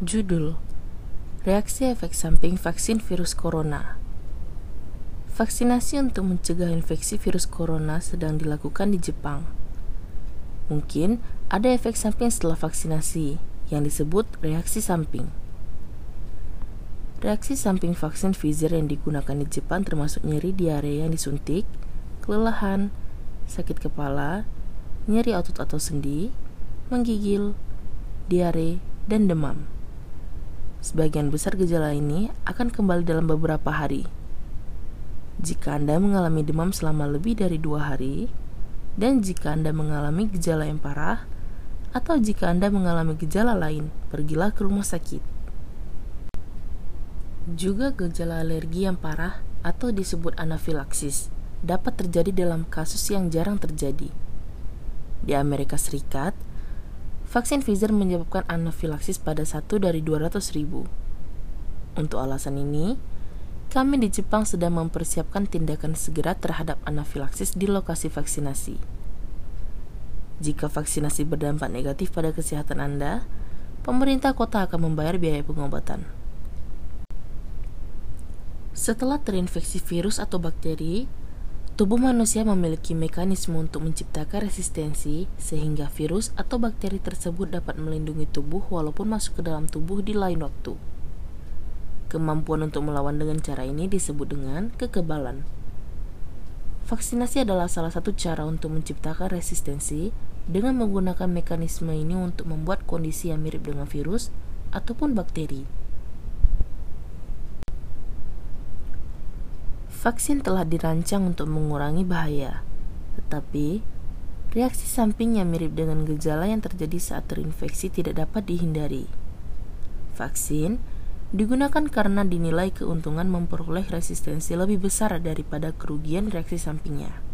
Judul Reaksi efek samping vaksin virus corona Vaksinasi untuk mencegah infeksi virus corona sedang dilakukan di Jepang. Mungkin ada efek samping setelah vaksinasi yang disebut reaksi samping. Reaksi samping vaksin Pfizer yang digunakan di Jepang termasuk nyeri diare yang disuntik, kelelahan, sakit kepala, nyeri otot atau sendi, menggigil, diare, dan demam. Sebagian besar gejala ini akan kembali dalam beberapa hari. Jika Anda mengalami demam selama lebih dari dua hari, dan jika Anda mengalami gejala yang parah, atau jika Anda mengalami gejala lain, pergilah ke rumah sakit. Juga gejala alergi yang parah atau disebut anafilaksis dapat terjadi dalam kasus yang jarang terjadi. Di Amerika Serikat, Vaksin Pfizer menyebabkan anafilaksis pada satu dari 200 ribu. Untuk alasan ini, kami di Jepang sedang mempersiapkan tindakan segera terhadap anafilaksis di lokasi vaksinasi. Jika vaksinasi berdampak negatif pada kesehatan Anda, pemerintah kota akan membayar biaya pengobatan. Setelah terinfeksi virus atau bakteri, Tubuh manusia memiliki mekanisme untuk menciptakan resistensi sehingga virus atau bakteri tersebut dapat melindungi tubuh walaupun masuk ke dalam tubuh di lain waktu. Kemampuan untuk melawan dengan cara ini disebut dengan kekebalan. Vaksinasi adalah salah satu cara untuk menciptakan resistensi dengan menggunakan mekanisme ini untuk membuat kondisi yang mirip dengan virus ataupun bakteri. Vaksin telah dirancang untuk mengurangi bahaya, tetapi reaksi samping yang mirip dengan gejala yang terjadi saat terinfeksi tidak dapat dihindari. Vaksin digunakan karena dinilai keuntungan memperoleh resistensi lebih besar daripada kerugian reaksi sampingnya.